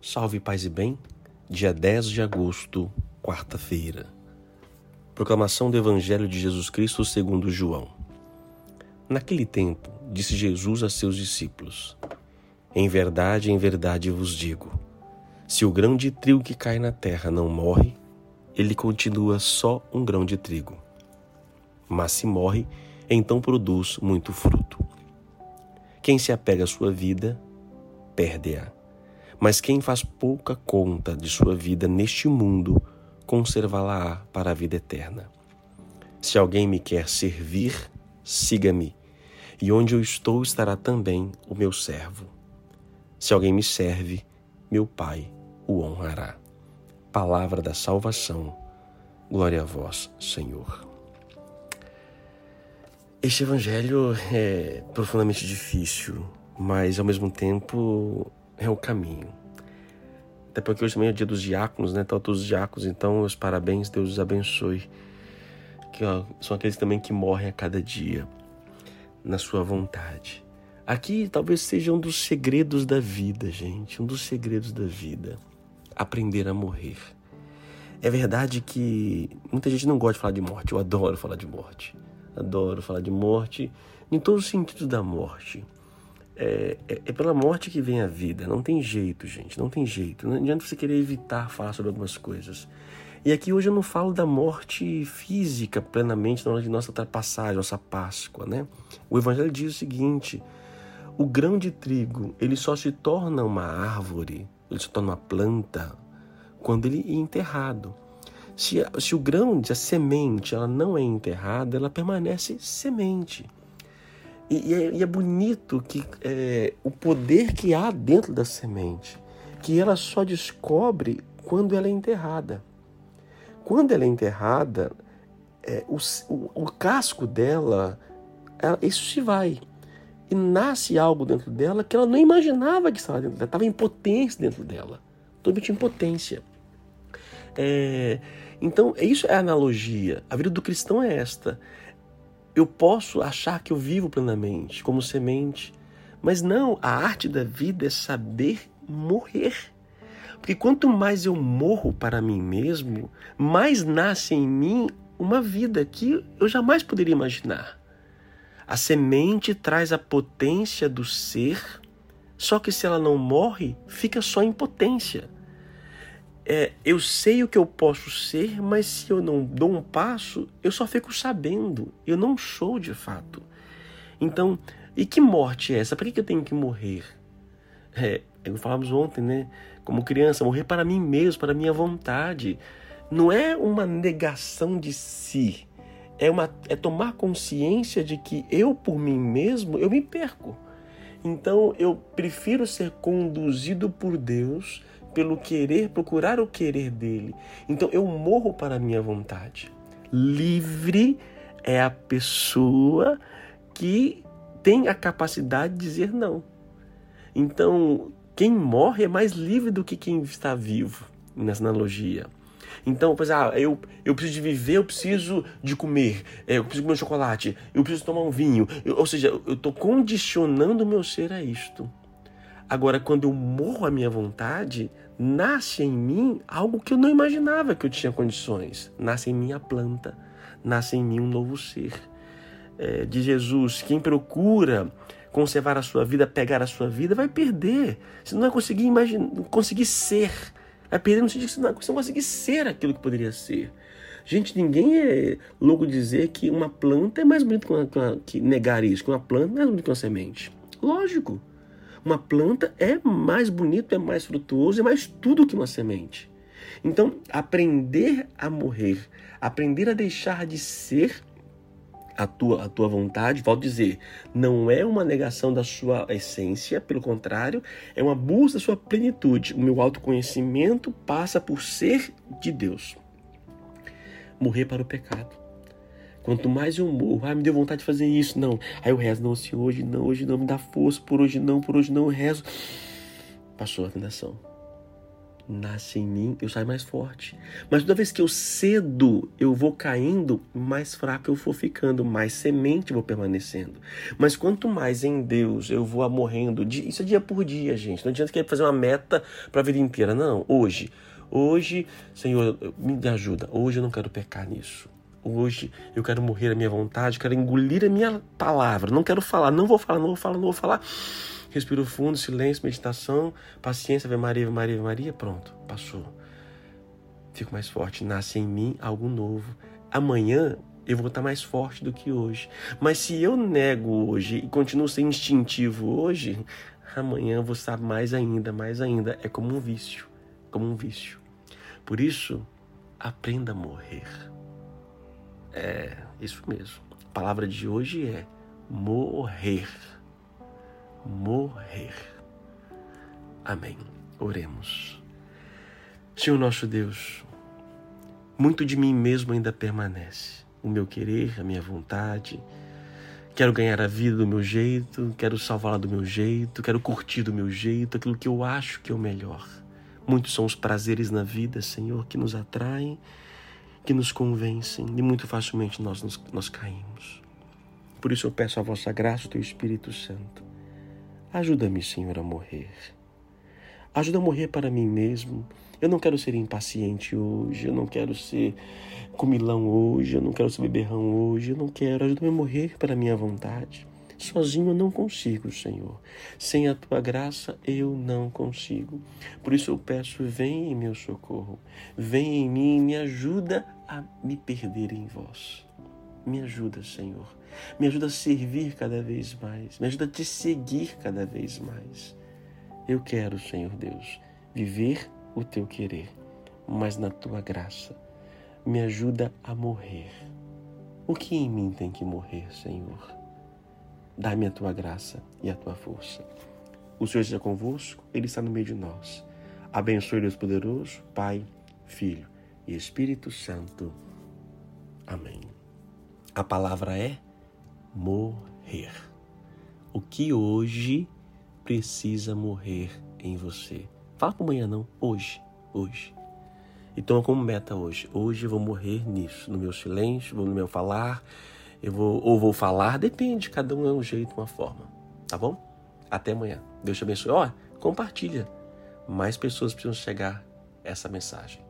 Salve paz e bem, dia 10 de agosto, quarta-feira. Proclamação do Evangelho de Jesus Cristo segundo João. Naquele tempo, disse Jesus a seus discípulos: Em verdade, em verdade vos digo, se o grão de trigo que cai na terra não morre, ele continua só um grão de trigo. Mas se morre, então produz muito fruto. Quem se apega à sua vida, perde-a mas quem faz pouca conta de sua vida neste mundo, conservá-la-á para a vida eterna. Se alguém me quer servir, siga-me, e onde eu estou estará também o meu servo. Se alguém me serve, meu Pai o honrará. Palavra da salvação. Glória a vós, Senhor. Este evangelho é profundamente difícil, mas ao mesmo tempo é o caminho. Até porque hoje também é dia dos diáconos, né? Então, todos os diáconos, então, os parabéns, Deus os abençoe. Que ó, são aqueles também que morrem a cada dia na sua vontade. Aqui talvez seja um dos segredos da vida, gente, um dos segredos da vida. Aprender a morrer. É verdade que muita gente não gosta de falar de morte. Eu adoro falar de morte. Adoro falar de morte em todos os sentidos da morte é, é, é, pela morte que vem a vida. Não tem jeito, gente. Não tem jeito. Não adianta você querer evitar falar sobre algumas coisas. E aqui hoje eu não falo da morte física plenamente na hora de nossa passagem, nossa Páscoa, né? O Evangelho diz o seguinte: o grão de trigo ele só se torna uma árvore, ele se torna uma planta quando ele é enterrado. Se, se o grão, se a semente, ela não é enterrada, ela permanece semente. E, e, é, e é, bonito que é, o poder que há dentro da semente, que ela só descobre quando ela é enterrada. Quando ela é enterrada, é, o, o, o, casco dela, ela, isso se vai. E nasce algo dentro dela que ela não imaginava que estava dentro dela, estava em potência dentro dela. Totalmente em potência. É, então, isso é a analogia. A vida do cristão é esta eu posso achar que eu vivo plenamente, como semente, mas não, a arte da vida é saber morrer. Porque quanto mais eu morro para mim mesmo, mais nasce em mim uma vida que eu jamais poderia imaginar. A semente traz a potência do ser, só que se ela não morre, fica só em potência é, eu sei o que eu posso ser, mas se eu não dou um passo, eu só fico sabendo. Eu não sou de fato. Então, e que morte é essa? Para que eu tenho que morrer? É, é falamos ontem, né? Como criança, morrer para mim mesmo, para minha vontade. Não é uma negação de si. É, uma, é tomar consciência de que eu, por mim mesmo, eu me perco. Então, eu prefiro ser conduzido por Deus pelo querer, procurar o querer dele. Então eu morro para a minha vontade. Livre é a pessoa que tem a capacidade de dizer não. Então, quem morre é mais livre do que quem está vivo, nessa analogia. Então, pois, ah, eu, eu preciso de viver, eu preciso de comer, é, eu preciso comer um chocolate, eu preciso tomar um vinho. Eu, ou seja, eu estou condicionando o meu ser a isto. Agora, quando eu morro à minha vontade, nasce em mim algo que eu não imaginava que eu tinha condições. Nasce em mim a planta, nasce em mim um novo ser. É, de Jesus, quem procura conservar a sua vida, pegar a sua vida, vai perder. Você não vai conseguir imaginar, conseguir ser. Vai perder no sentido que você não, conseguir ser aquilo que poderia ser. Gente, ninguém é louco dizer que uma planta é mais bonita que, que negar isso, que uma planta é mais bonita que uma semente. Lógico. Uma planta é mais bonito, é mais frutuoso, é mais tudo que uma semente. Então, aprender a morrer, aprender a deixar de ser a tua, a tua vontade, volto a dizer, não é uma negação da sua essência, pelo contrário, é uma busca da sua plenitude. O meu autoconhecimento passa por ser de Deus. Morrer para o pecado. Quanto mais eu morro, ah, me deu vontade de fazer isso, não. Aí eu rezo, não, se hoje não, hoje não, me dá força, por hoje não, por hoje não, eu rezo. Passou a tentação. nasce em mim, eu saio mais forte. Mas toda vez que eu cedo, eu vou caindo, mais fraco eu vou ficando, mais semente eu vou permanecendo. Mas quanto mais em Deus eu vou morrendo, isso é dia por dia, gente. Não adianta querer fazer uma meta para a vida inteira, não. Hoje, hoje, Senhor, me ajuda. Hoje eu não quero pecar nisso. Hoje eu quero morrer a minha vontade, quero engolir a minha palavra. Não quero falar, não vou falar, não vou falar, não vou falar respiro fundo, silêncio, meditação, paciência, Ave Maria, Ave Maria, Ave Maria, pronto, passou. Fico mais forte, nasce em mim algo novo. Amanhã eu vou estar mais forte do que hoje. Mas se eu nego hoje e continuo sendo instintivo hoje, amanhã eu vou estar mais ainda, mais ainda. É como um vício, como um vício. Por isso, aprenda a morrer. É, isso mesmo. A palavra de hoje é morrer morrer. Amém. Oremos. Senhor nosso Deus, muito de mim mesmo ainda permanece. O meu querer, a minha vontade. Quero ganhar a vida do meu jeito, quero salvá-la do meu jeito, quero curtir do meu jeito, aquilo que eu acho que é o melhor. Muitos são os prazeres na vida, Senhor, que nos atraem, que nos convencem e muito facilmente nós, nós, nós caímos. Por isso eu peço a vossa graça, o teu Espírito Santo, Ajuda-me, Senhor, a morrer. Ajuda a morrer para mim mesmo. Eu não quero ser impaciente hoje, eu não quero ser comilão hoje, eu não quero ser beberrão hoje, eu não quero. Ajuda-me a morrer para a minha vontade. Sozinho eu não consigo, Senhor. Sem a tua graça eu não consigo. Por isso eu peço, vem em meu socorro. Vem em mim e me ajuda a me perder em vós. Me ajuda, Senhor. Me ajuda a servir cada vez mais. Me ajuda a te seguir cada vez mais. Eu quero, Senhor Deus, viver o teu querer, mas na tua graça. Me ajuda a morrer. O que em mim tem que morrer, Senhor? Dá-me a tua graça e a tua força. O Senhor esteja convosco, Ele está no meio de nós. Abençoe Deus poderoso, Pai, Filho e Espírito Santo. Amém. A palavra é morrer. O que hoje precisa morrer em você? Fala com amanhã não, hoje, hoje. E toma como meta hoje. Hoje eu vou morrer nisso, no meu silêncio, no meu falar, eu vou ou vou falar, depende, cada um é um jeito, uma forma. Tá bom? Até amanhã. Deus te abençoe. Ó, compartilha. Mais pessoas precisam chegar essa mensagem.